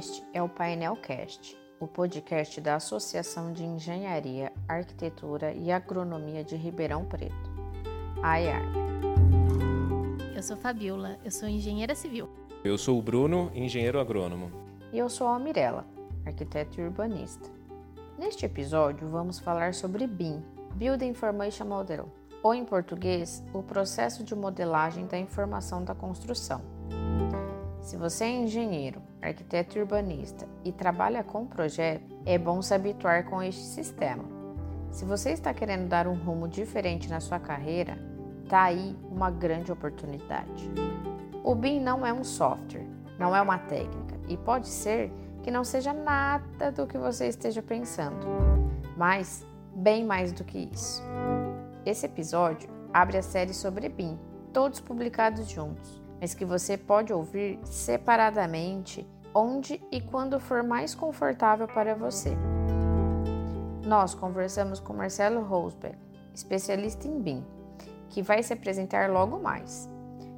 Este é o Painelcast, o podcast da Associação de Engenharia, Arquitetura e Agronomia de Ribeirão Preto, AEAR. Eu sou Fabiola, eu sou engenheira civil. Eu sou o Bruno, engenheiro agrônomo. E eu sou a Mirella, arquiteta e urbanista. Neste episódio vamos falar sobre BIM, Building Information Model, ou em português, o processo de modelagem da informação da construção. Se você é engenheiro, arquiteto urbanista e trabalha com projeto, é bom se habituar com este sistema. Se você está querendo dar um rumo diferente na sua carreira, tá aí uma grande oportunidade. O BIM não é um software, não é uma técnica e pode ser que não seja nada do que você esteja pensando, mas bem mais do que isso. Esse episódio abre a série sobre BIM, todos publicados juntos, mas que você pode ouvir separadamente onde e quando for mais confortável para você. Nós conversamos com Marcelo Rosberg, especialista em BIM, que vai se apresentar logo mais,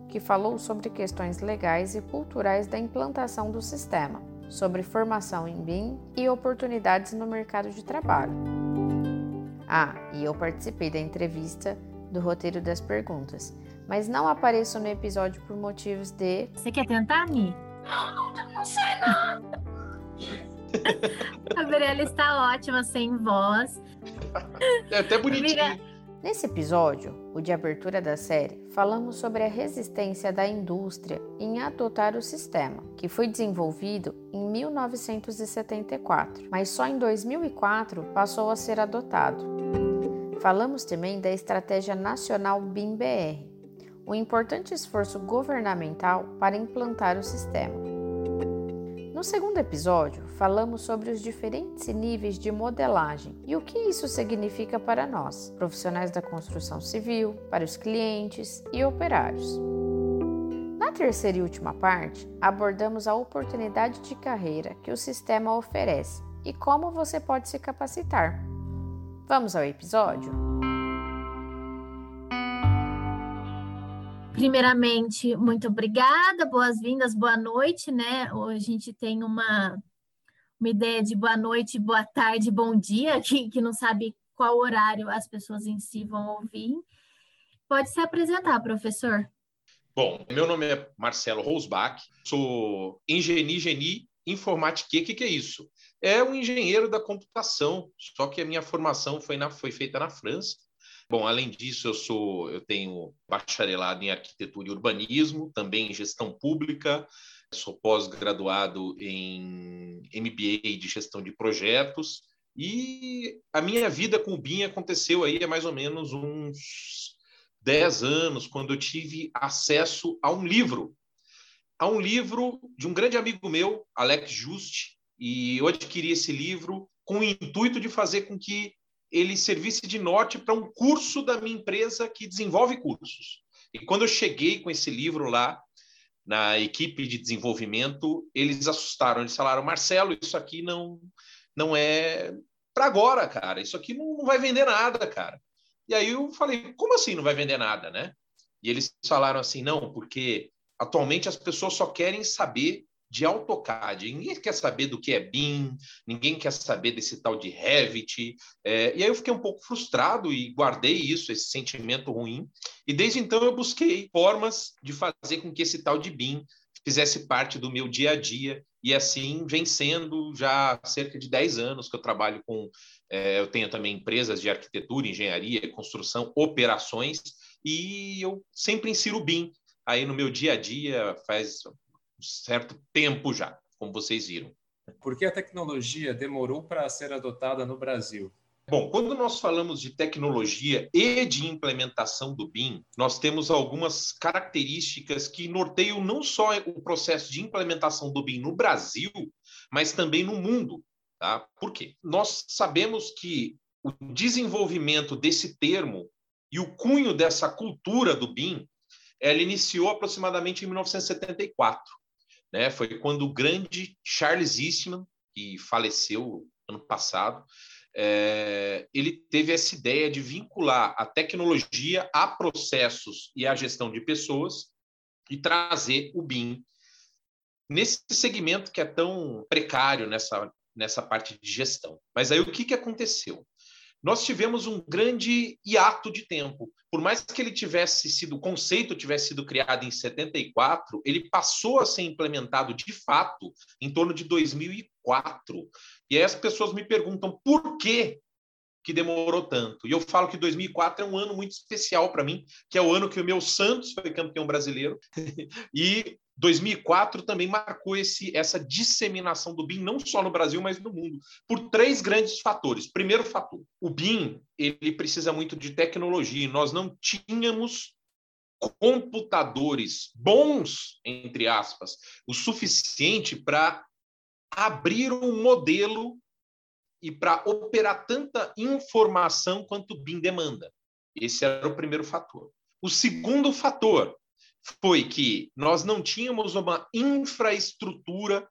que falou sobre questões legais e culturais da implantação do sistema, sobre formação em BIM e oportunidades no mercado de trabalho. Ah, e eu participei da entrevista do roteiro das perguntas, mas não apareço no episódio por motivos de. Você quer tentar, Mi? Não, não, não sei nada. A Mirella está ótima sem voz. É até bonitinho. Nesse episódio, o de abertura da série, falamos sobre a resistência da indústria em adotar o sistema, que foi desenvolvido em 1974, mas só em 2004 passou a ser adotado. Falamos também da Estratégia Nacional BIM-BR, um importante esforço governamental para implantar o sistema. No segundo episódio, falamos sobre os diferentes níveis de modelagem e o que isso significa para nós, profissionais da construção civil, para os clientes e operários. Na terceira e última parte, abordamos a oportunidade de carreira que o sistema oferece e como você pode se capacitar. Vamos ao episódio? Primeiramente, muito obrigada, boas-vindas, boa noite, né? Hoje a gente tem uma, uma ideia de boa noite, boa tarde, bom dia, que, que não sabe qual horário as pessoas em si vão ouvir. Pode se apresentar, professor. Bom, meu nome é Marcelo Rosbach, sou engenheiro geni informática. O que, que é isso? É um engenheiro da computação, só que a minha formação foi, na, foi feita na França. Bom, além disso, eu sou, eu tenho bacharelado em arquitetura e urbanismo, também em gestão pública, sou pós-graduado em MBA de gestão de projetos. E a minha vida com o BIM aconteceu aí há mais ou menos uns 10 anos, quando eu tive acesso a um livro, a um livro de um grande amigo meu, Alex Juste, e eu adquiri esse livro com o intuito de fazer com que ele servisse de norte para um curso da minha empresa que desenvolve cursos. E quando eu cheguei com esse livro lá, na equipe de desenvolvimento, eles assustaram. Eles falaram: Marcelo, isso aqui não, não é para agora, cara. Isso aqui não, não vai vender nada, cara. E aí eu falei: como assim não vai vender nada, né? E eles falaram assim: não, porque atualmente as pessoas só querem saber de AutoCAD. Ninguém quer saber do que é BIM, ninguém quer saber desse tal de Revit. É, e aí eu fiquei um pouco frustrado e guardei isso, esse sentimento ruim. E desde então eu busquei formas de fazer com que esse tal de BIM fizesse parte do meu dia a dia. E assim vem sendo já cerca de 10 anos que eu trabalho com. É, eu tenho também empresas de arquitetura, engenharia, construção, operações, e eu sempre insiro BIM aí no meu dia a dia, faz certo tempo já, como vocês viram. Por que a tecnologia demorou para ser adotada no Brasil? Bom, quando nós falamos de tecnologia e de implementação do BIM, nós temos algumas características que norteiam não só o processo de implementação do BIM no Brasil, mas também no mundo. Tá? Por quê? Nós sabemos que o desenvolvimento desse termo e o cunho dessa cultura do BIM, ela iniciou aproximadamente em 1974 né? Foi quando o grande Charles Eastman, que faleceu ano passado, é, ele teve essa ideia de vincular a tecnologia a processos e à gestão de pessoas e trazer o BIM nesse segmento que é tão precário nessa, nessa parte de gestão. Mas aí o que, que aconteceu? Nós tivemos um grande hiato de tempo. Por mais que ele tivesse sido, o conceito tivesse sido criado em 74, ele passou a ser implementado de fato em torno de 2004. E aí as pessoas me perguntam por que que demorou tanto. E eu falo que 2004 é um ano muito especial para mim, que é o ano que o meu Santos foi campeão brasileiro. e 2004 também marcou esse, essa disseminação do BIM, não só no Brasil, mas no mundo, por três grandes fatores. Primeiro fator, o BIM ele precisa muito de tecnologia. Nós não tínhamos computadores bons, entre aspas, o suficiente para abrir um modelo e para operar tanta informação quanto o BIM demanda. Esse era o primeiro fator. O segundo fator foi que nós não tínhamos uma infraestrutura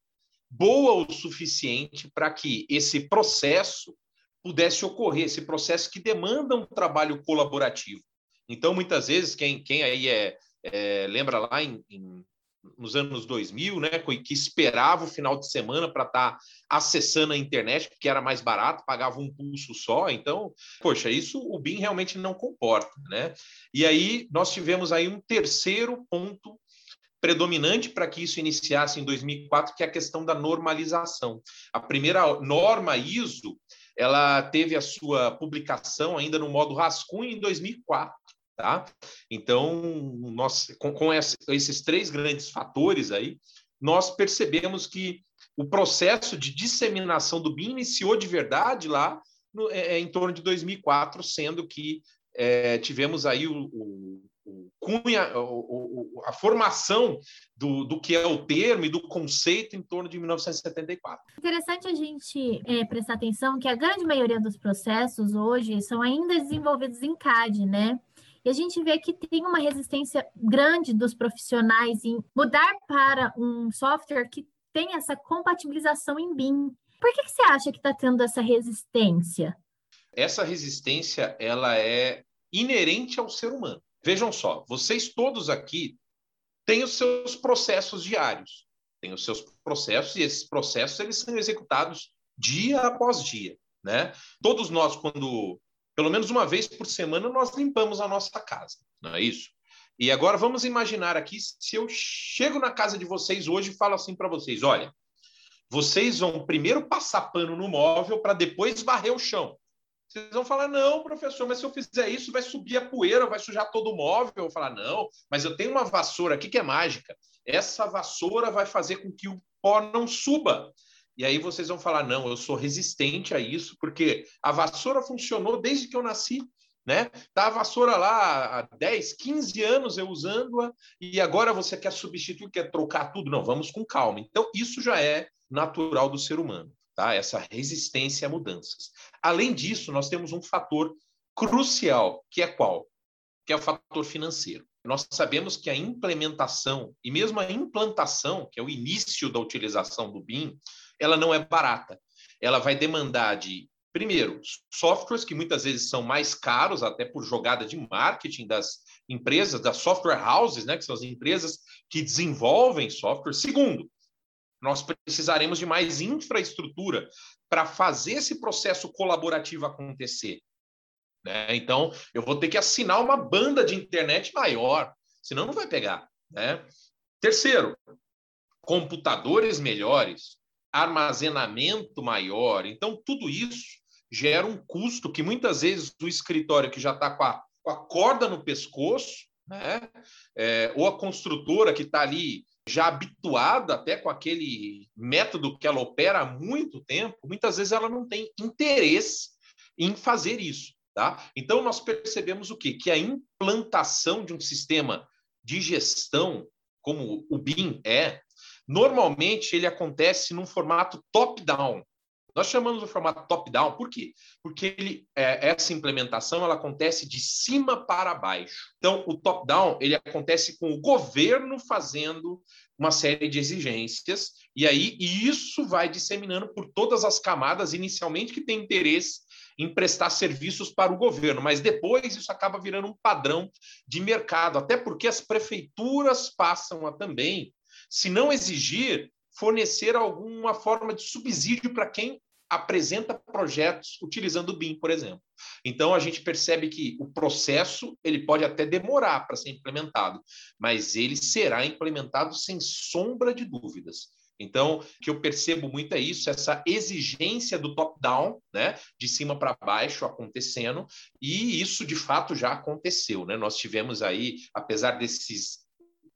boa o suficiente para que esse processo pudesse ocorrer, esse processo que demanda um trabalho colaborativo. Então, muitas vezes, quem, quem aí é, é lembra lá em, em nos anos 2000, né, que esperava o final de semana para estar tá acessando a internet, porque era mais barato, pagava um pulso só. Então, poxa, isso o BIM realmente não comporta, né? E aí nós tivemos aí um terceiro ponto predominante para que isso iniciasse em 2004, que é a questão da normalização. A primeira norma ISO, ela teve a sua publicação ainda no modo rascunho em 2004. Tá? Então, nós, com, com esses três grandes fatores aí, nós percebemos que o processo de disseminação do BIM iniciou de verdade lá no, é, é em torno de 2004, sendo que é, tivemos aí o, o, o cunha, o, a formação do, do que é o termo e do conceito em torno de 1974. Interessante a gente é, prestar atenção que a grande maioria dos processos hoje são ainda desenvolvidos em CAD, né? E a gente vê que tem uma resistência grande dos profissionais em mudar para um software que tem essa compatibilização em BIM. Por que, que você acha que está tendo essa resistência? Essa resistência ela é inerente ao ser humano. Vejam só, vocês todos aqui têm os seus processos diários, têm os seus processos e esses processos eles são executados dia após dia, né? Todos nós quando pelo menos uma vez por semana nós limpamos a nossa casa, não é isso? E agora vamos imaginar aqui se eu chego na casa de vocês hoje e falo assim para vocês: olha, vocês vão primeiro passar pano no móvel para depois varrer o chão. Vocês vão falar, não, professor, mas se eu fizer isso, vai subir a poeira, vai sujar todo o móvel. Eu vou falar, não, mas eu tenho uma vassoura aqui que é mágica. Essa vassoura vai fazer com que o pó não suba. E aí vocês vão falar: não, eu sou resistente a isso, porque a vassoura funcionou desde que eu nasci. Né? Tá a vassoura lá há 10, 15 anos eu usando-a e agora você quer substituir, quer trocar tudo? Não, vamos com calma. Então, isso já é natural do ser humano, tá? Essa resistência a mudanças. Além disso, nós temos um fator crucial, que é qual? Que é o fator financeiro. Nós sabemos que a implementação e mesmo a implantação, que é o início da utilização do BIM, ela não é barata. Ela vai demandar de, primeiro, softwares que muitas vezes são mais caros, até por jogada de marketing das empresas, das software houses, né, que são as empresas que desenvolvem software. Segundo, nós precisaremos de mais infraestrutura para fazer esse processo colaborativo acontecer. Né? Então, eu vou ter que assinar uma banda de internet maior, senão não vai pegar. Né? Terceiro, computadores melhores armazenamento maior. Então, tudo isso gera um custo que muitas vezes o escritório que já está com, com, a corda no pescoço, né? É, ou a construtora que está ali já habituada até com aquele método que ela opera há muito tempo, muitas vezes ela não tem interesse em fazer isso. Tá? Então, nós percebemos o quê? Que a implantação de um sistema de gestão, como o BIM é, Normalmente ele acontece num formato top-down. Nós chamamos o formato top-down por quê? Porque ele, é, essa implementação ela acontece de cima para baixo. Então, o top-down ele acontece com o governo fazendo uma série de exigências, e aí isso vai disseminando por todas as camadas, inicialmente que tem interesse em prestar serviços para o governo, mas depois isso acaba virando um padrão de mercado, até porque as prefeituras passam a também se não exigir fornecer alguma forma de subsídio para quem apresenta projetos utilizando o BIM, por exemplo. Então a gente percebe que o processo ele pode até demorar para ser implementado, mas ele será implementado sem sombra de dúvidas. Então, o que eu percebo muito é isso, essa exigência do top-down, né, de cima para baixo acontecendo, e isso de fato já aconteceu, né? Nós tivemos aí, apesar desses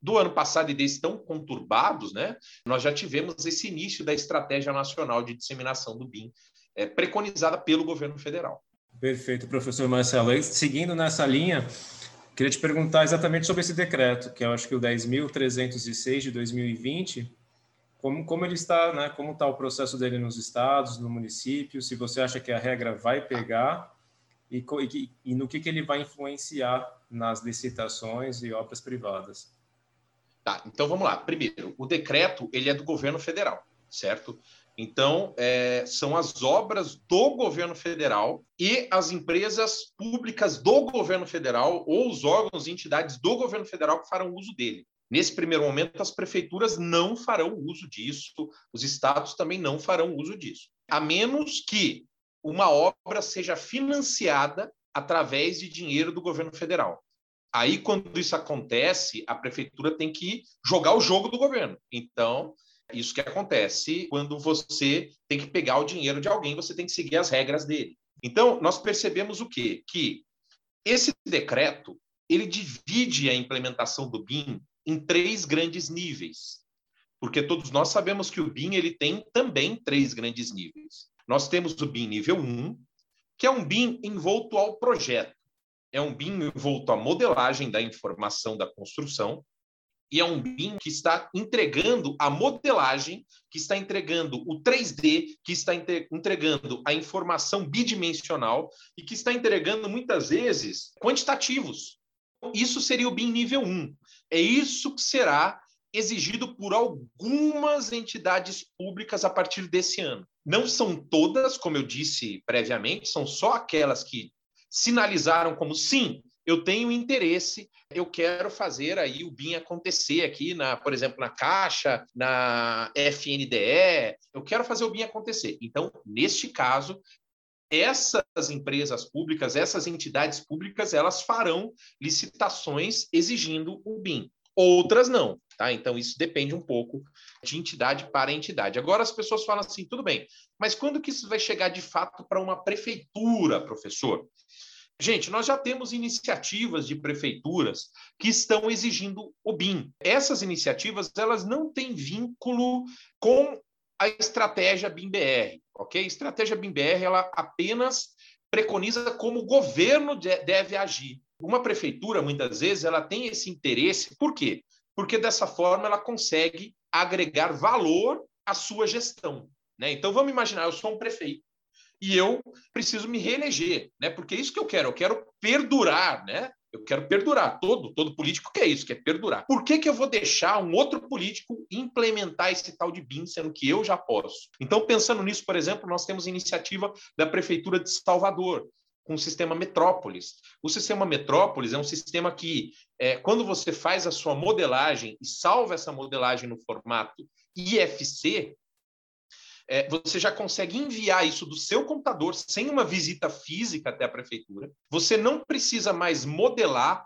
do ano passado e desses tão conturbados, né, nós já tivemos esse início da estratégia nacional de disseminação do BIM, é, preconizada pelo governo federal. Perfeito, professor Marcelo. E, seguindo nessa linha, queria te perguntar exatamente sobre esse decreto, que eu acho que o 10.306 de 2020, como, como ele está, né, como está o processo dele nos estados, no município, se você acha que a regra vai pegar e, e, e no que, que ele vai influenciar nas licitações e obras privadas. Tá, então vamos lá. Primeiro, o decreto ele é do governo federal, certo? Então, é, são as obras do governo federal e as empresas públicas do governo federal ou os órgãos e entidades do governo federal que farão uso dele. Nesse primeiro momento, as prefeituras não farão uso disso, os estados também não farão uso disso, a menos que uma obra seja financiada através de dinheiro do governo federal. Aí, quando isso acontece, a prefeitura tem que jogar o jogo do governo. Então, isso que acontece quando você tem que pegar o dinheiro de alguém, você tem que seguir as regras dele. Então, nós percebemos o quê? Que esse decreto, ele divide a implementação do BIM em três grandes níveis. Porque todos nós sabemos que o BIM ele tem também três grandes níveis. Nós temos o BIM nível 1, que é um BIM envolto ao projeto. É um BIM envolto à modelagem da informação da construção, e é um BIM que está entregando a modelagem, que está entregando o 3D, que está entregando a informação bidimensional e que está entregando muitas vezes quantitativos. Isso seria o BIM nível 1. É isso que será exigido por algumas entidades públicas a partir desse ano. Não são todas, como eu disse previamente, são só aquelas que sinalizaram como sim, eu tenho interesse, eu quero fazer aí o BIM acontecer aqui, na, por exemplo, na Caixa, na FNDE, eu quero fazer o BIM acontecer. Então, neste caso, essas empresas públicas, essas entidades públicas, elas farão licitações exigindo o BIM. Outras não, tá? Então isso depende um pouco de entidade para entidade. Agora as pessoas falam assim, tudo bem, mas quando que isso vai chegar de fato para uma prefeitura, professor? Gente, nós já temos iniciativas de prefeituras que estão exigindo o BIM. Essas iniciativas, elas não têm vínculo com a estratégia BIM-BR, ok? Estratégia BIM-BR, ela apenas preconiza como o governo deve agir. Uma prefeitura, muitas vezes, ela tem esse interesse, por quê? Porque dessa forma ela consegue agregar valor à sua gestão. Né? Então, vamos imaginar, eu sou um prefeito e eu preciso me reeleger, né? porque é isso que eu quero, eu quero perdurar, né? Eu quero perdurar. Todo, todo político quer isso, quer perdurar. Por que, que eu vou deixar um outro político implementar esse tal de BIM, sendo que eu já posso? Então, pensando nisso, por exemplo, nós temos iniciativa da Prefeitura de Salvador, com o sistema Metrópolis. O sistema Metrópolis é um sistema que, é, quando você faz a sua modelagem e salva essa modelagem no formato IFC, é, você já consegue enviar isso do seu computador sem uma visita física até a prefeitura. Você não precisa mais modelar,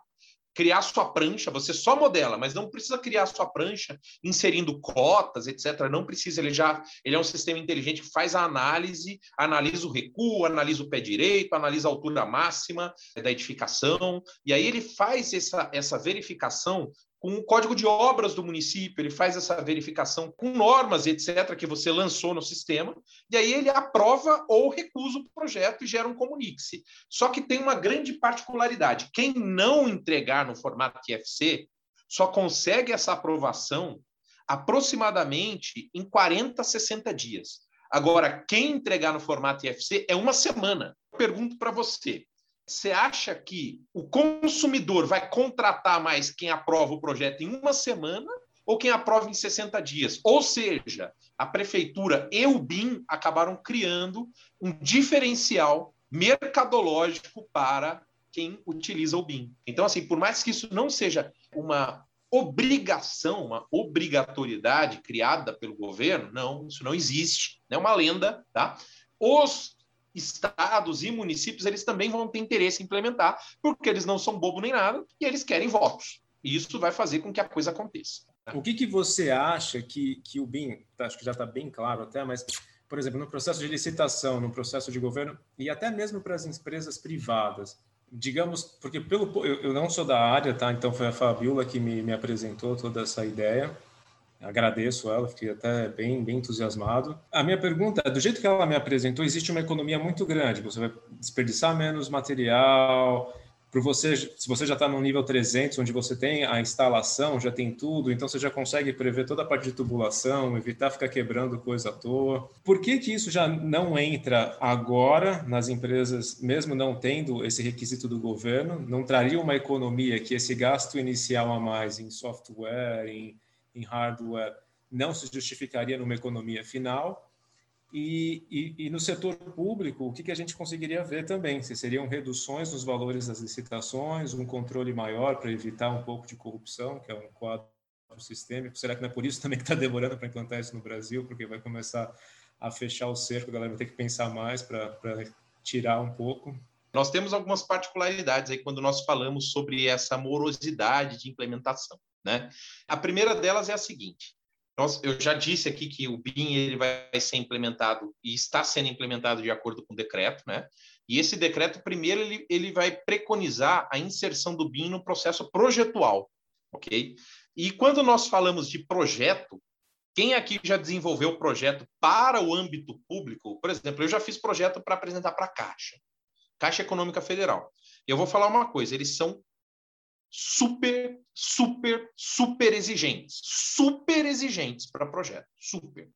criar sua prancha, você só modela, mas não precisa criar sua prancha inserindo cotas, etc. Não precisa, ele já ele é um sistema inteligente que faz a análise, analisa o recuo, analisa o pé direito, analisa a altura máxima da edificação, e aí ele faz essa, essa verificação com o código de obras do município, ele faz essa verificação com normas, etc., que você lançou no sistema, e aí ele aprova ou recusa o projeto e gera um comunique-se. Só que tem uma grande particularidade: quem não entregar no formato IFC só consegue essa aprovação aproximadamente em 40, 60 dias. Agora, quem entregar no formato IFC é uma semana. Pergunto para você: você acha que o consumidor vai contratar mais quem aprova o projeto em uma semana ou quem aprova em 60 dias? Ou seja, a prefeitura e o BIM acabaram criando um diferencial mercadológico para quem utiliza o BIM. Então, assim, por mais que isso não seja uma obrigação, uma obrigatoriedade criada pelo governo. Não, isso não existe. É uma lenda, tá? Os estados e municípios eles também vão ter interesse em implementar, porque eles não são bobo nem nada e eles querem votos. E isso vai fazer com que a coisa aconteça. O que, que você acha que, que o BIM, tá, acho que já está bem claro até, mas, por exemplo, no processo de licitação, no processo de governo e até mesmo para as empresas privadas, digamos, porque pelo eu, eu, não sou da área, tá? Então foi a Fabiola que me, me apresentou toda essa ideia. Agradeço ela, fiquei até bem, bem entusiasmado. A minha pergunta é, do jeito que ela me apresentou, existe uma economia muito grande. Você vai desperdiçar menos material, para você, se você já está no nível 300, onde você tem a instalação, já tem tudo, então você já consegue prever toda a parte de tubulação, evitar ficar quebrando coisa à toa. Por que que isso já não entra agora nas empresas, mesmo não tendo esse requisito do governo? Não traria uma economia que esse gasto inicial a mais em software, em, em hardware, não se justificaria numa economia final? E, e, e, no setor público, o que, que a gente conseguiria ver também? Se seriam reduções nos valores das licitações, um controle maior para evitar um pouco de corrupção, que é um quadro sistêmico. Será que não é por isso também que está demorando para implantar isso no Brasil? Porque vai começar a fechar o cerco, a galera vai ter que pensar mais para tirar um pouco. Nós temos algumas particularidades aí quando nós falamos sobre essa morosidade de implementação. Né? A primeira delas é a seguinte: nós, eu já disse aqui que o BIM ele vai ser implementado e está sendo implementado de acordo com o decreto, né? E esse decreto, primeiro, ele, ele vai preconizar a inserção do BIM no processo projetual, ok? E quando nós falamos de projeto, quem aqui já desenvolveu projeto para o âmbito público? Por exemplo, eu já fiz projeto para apresentar para a Caixa, Caixa Econômica Federal. Eu vou falar uma coisa: eles são super, super, super exigentes. Super exigentes para projeto. Super.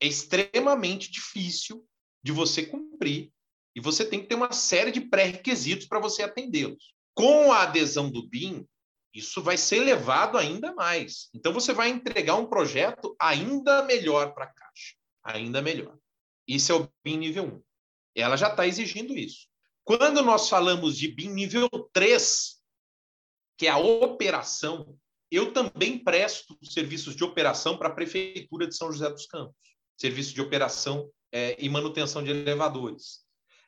É extremamente difícil de você cumprir e você tem que ter uma série de pré-requisitos para você atendê-los. Com a adesão do BIM, isso vai ser elevado ainda mais. Então, você vai entregar um projeto ainda melhor para a Caixa. Ainda melhor. Isso é o BIM nível 1. Ela já está exigindo isso. Quando nós falamos de BIM nível 3, que é a operação, eu também presto serviços de operação para a Prefeitura de São José dos Campos, serviço de operação é, e manutenção de elevadores.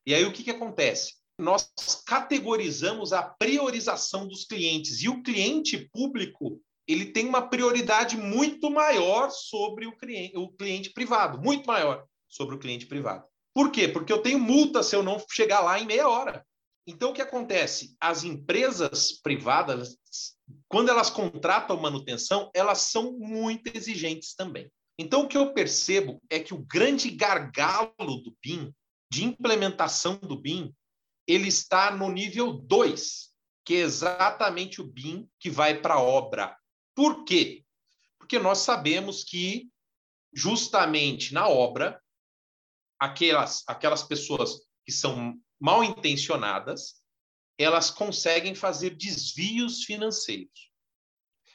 E aí o que, que acontece? Nós categorizamos a priorização dos clientes e o cliente público ele tem uma prioridade muito maior sobre o cliente, o cliente privado, muito maior sobre o cliente privado. Por quê? Porque eu tenho multa se eu não chegar lá em meia hora. Então, o que acontece? As empresas privadas, quando elas contratam manutenção, elas são muito exigentes também. Então, o que eu percebo é que o grande gargalo do BIM, de implementação do BIM, ele está no nível 2, que é exatamente o BIM que vai para a obra. Por quê? Porque nós sabemos que, justamente na obra, aquelas, aquelas pessoas que são mal intencionadas, elas conseguem fazer desvios financeiros.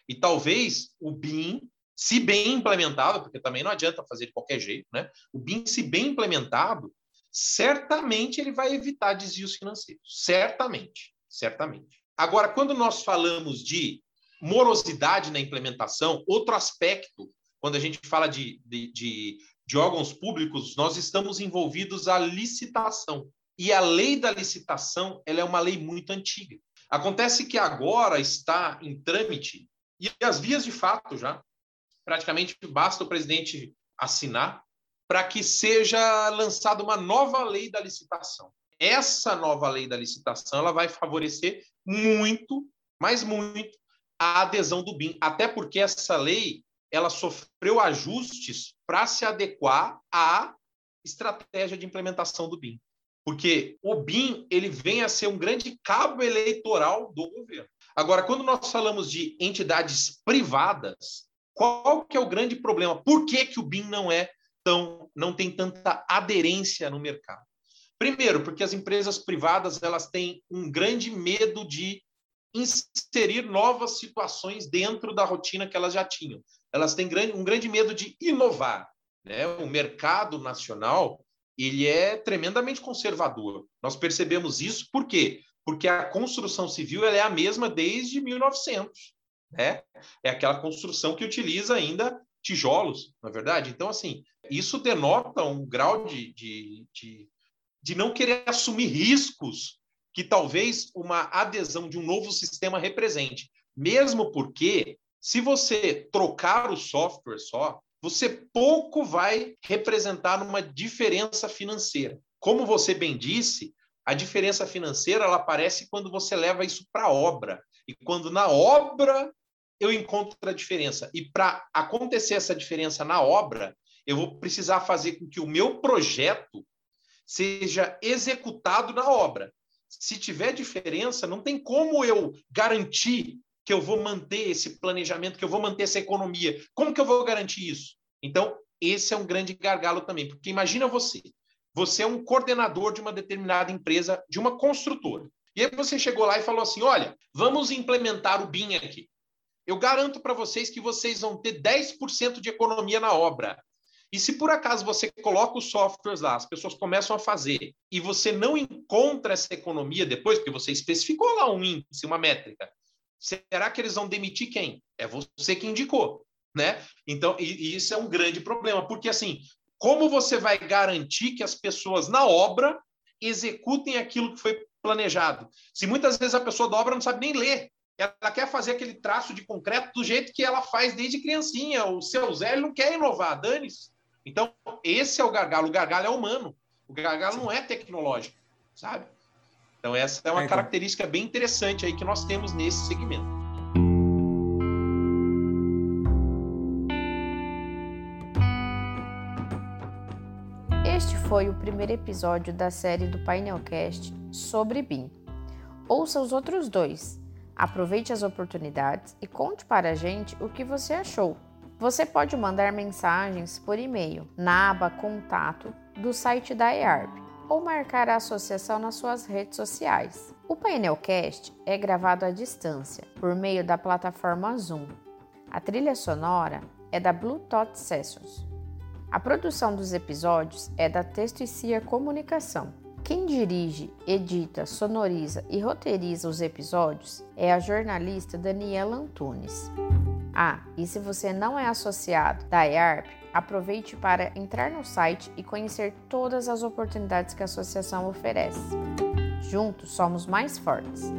E talvez o BIM, se bem implementado, porque também não adianta fazer de qualquer jeito, né? O BIM, se bem implementado, certamente ele vai evitar desvios financeiros. Certamente, certamente. Agora, quando nós falamos de morosidade na implementação, outro aspecto, quando a gente fala de, de, de, de órgãos públicos, nós estamos envolvidos à licitação. E a lei da licitação ela é uma lei muito antiga. Acontece que agora está em trâmite, e as vias de fato já, praticamente basta o presidente assinar para que seja lançada uma nova lei da licitação. Essa nova lei da licitação ela vai favorecer muito, mas muito, a adesão do BIM, até porque essa lei ela sofreu ajustes para se adequar à estratégia de implementação do BIM porque o BIM ele vem a ser um grande cabo eleitoral do governo. Agora, quando nós falamos de entidades privadas, qual que é o grande problema? Por que, que o BIM não é tão, não tem tanta aderência no mercado? Primeiro, porque as empresas privadas elas têm um grande medo de inserir novas situações dentro da rotina que elas já tinham. Elas têm um grande medo de inovar. Né? O mercado nacional ele é tremendamente conservador. Nós percebemos isso por quê? Porque a construção civil é a mesma desde 1900. né? É aquela construção que utiliza ainda tijolos, na é verdade. Então, assim, isso denota um grau de, de, de, de não querer assumir riscos que talvez uma adesão de um novo sistema represente. Mesmo porque, se você trocar o software só, você pouco vai representar numa diferença financeira. Como você bem disse, a diferença financeira ela aparece quando você leva isso para a obra. E quando na obra eu encontro a diferença. E para acontecer essa diferença na obra, eu vou precisar fazer com que o meu projeto seja executado na obra. Se tiver diferença, não tem como eu garantir que eu vou manter esse planejamento, que eu vou manter essa economia. Como que eu vou garantir isso? Então, esse é um grande gargalo também, porque imagina você, você é um coordenador de uma determinada empresa, de uma construtora. E aí você chegou lá e falou assim: "Olha, vamos implementar o BIM aqui. Eu garanto para vocês que vocês vão ter 10% de economia na obra. E se por acaso você coloca os softwares lá, as pessoas começam a fazer, e você não encontra essa economia depois, porque você especificou lá um índice, uma métrica, será que eles vão demitir quem? É você que indicou, né? Então, e, e isso é um grande problema, porque assim, como você vai garantir que as pessoas na obra executem aquilo que foi planejado? Se muitas vezes a pessoa da obra não sabe nem ler, ela quer fazer aquele traço de concreto do jeito que ela faz desde criancinha. O seu Zé não quer inovar, dane-se. Então, esse é o gargalo. O gargalo é humano. O gargalo não é tecnológico, sabe? Então, essa é uma é, então. característica bem interessante aí que nós temos nesse segmento. Este foi o primeiro episódio da série do Painelcast sobre BIM. Ouça os outros dois. Aproveite as oportunidades e conte para a gente o que você achou. Você pode mandar mensagens por e-mail na aba Contato do site da EARP ou marcar a associação nas suas redes sociais. O Painelcast é gravado à distância por meio da plataforma Zoom. A trilha sonora é da Blue Tot Sessions. A produção dos episódios é da Texto e Cia Comunicação. Quem dirige, edita, sonoriza e roteiriza os episódios é a jornalista Daniela Antunes. Ah, e se você não é associado da EARP, aproveite para entrar no site e conhecer todas as oportunidades que a associação oferece. Juntos somos mais fortes.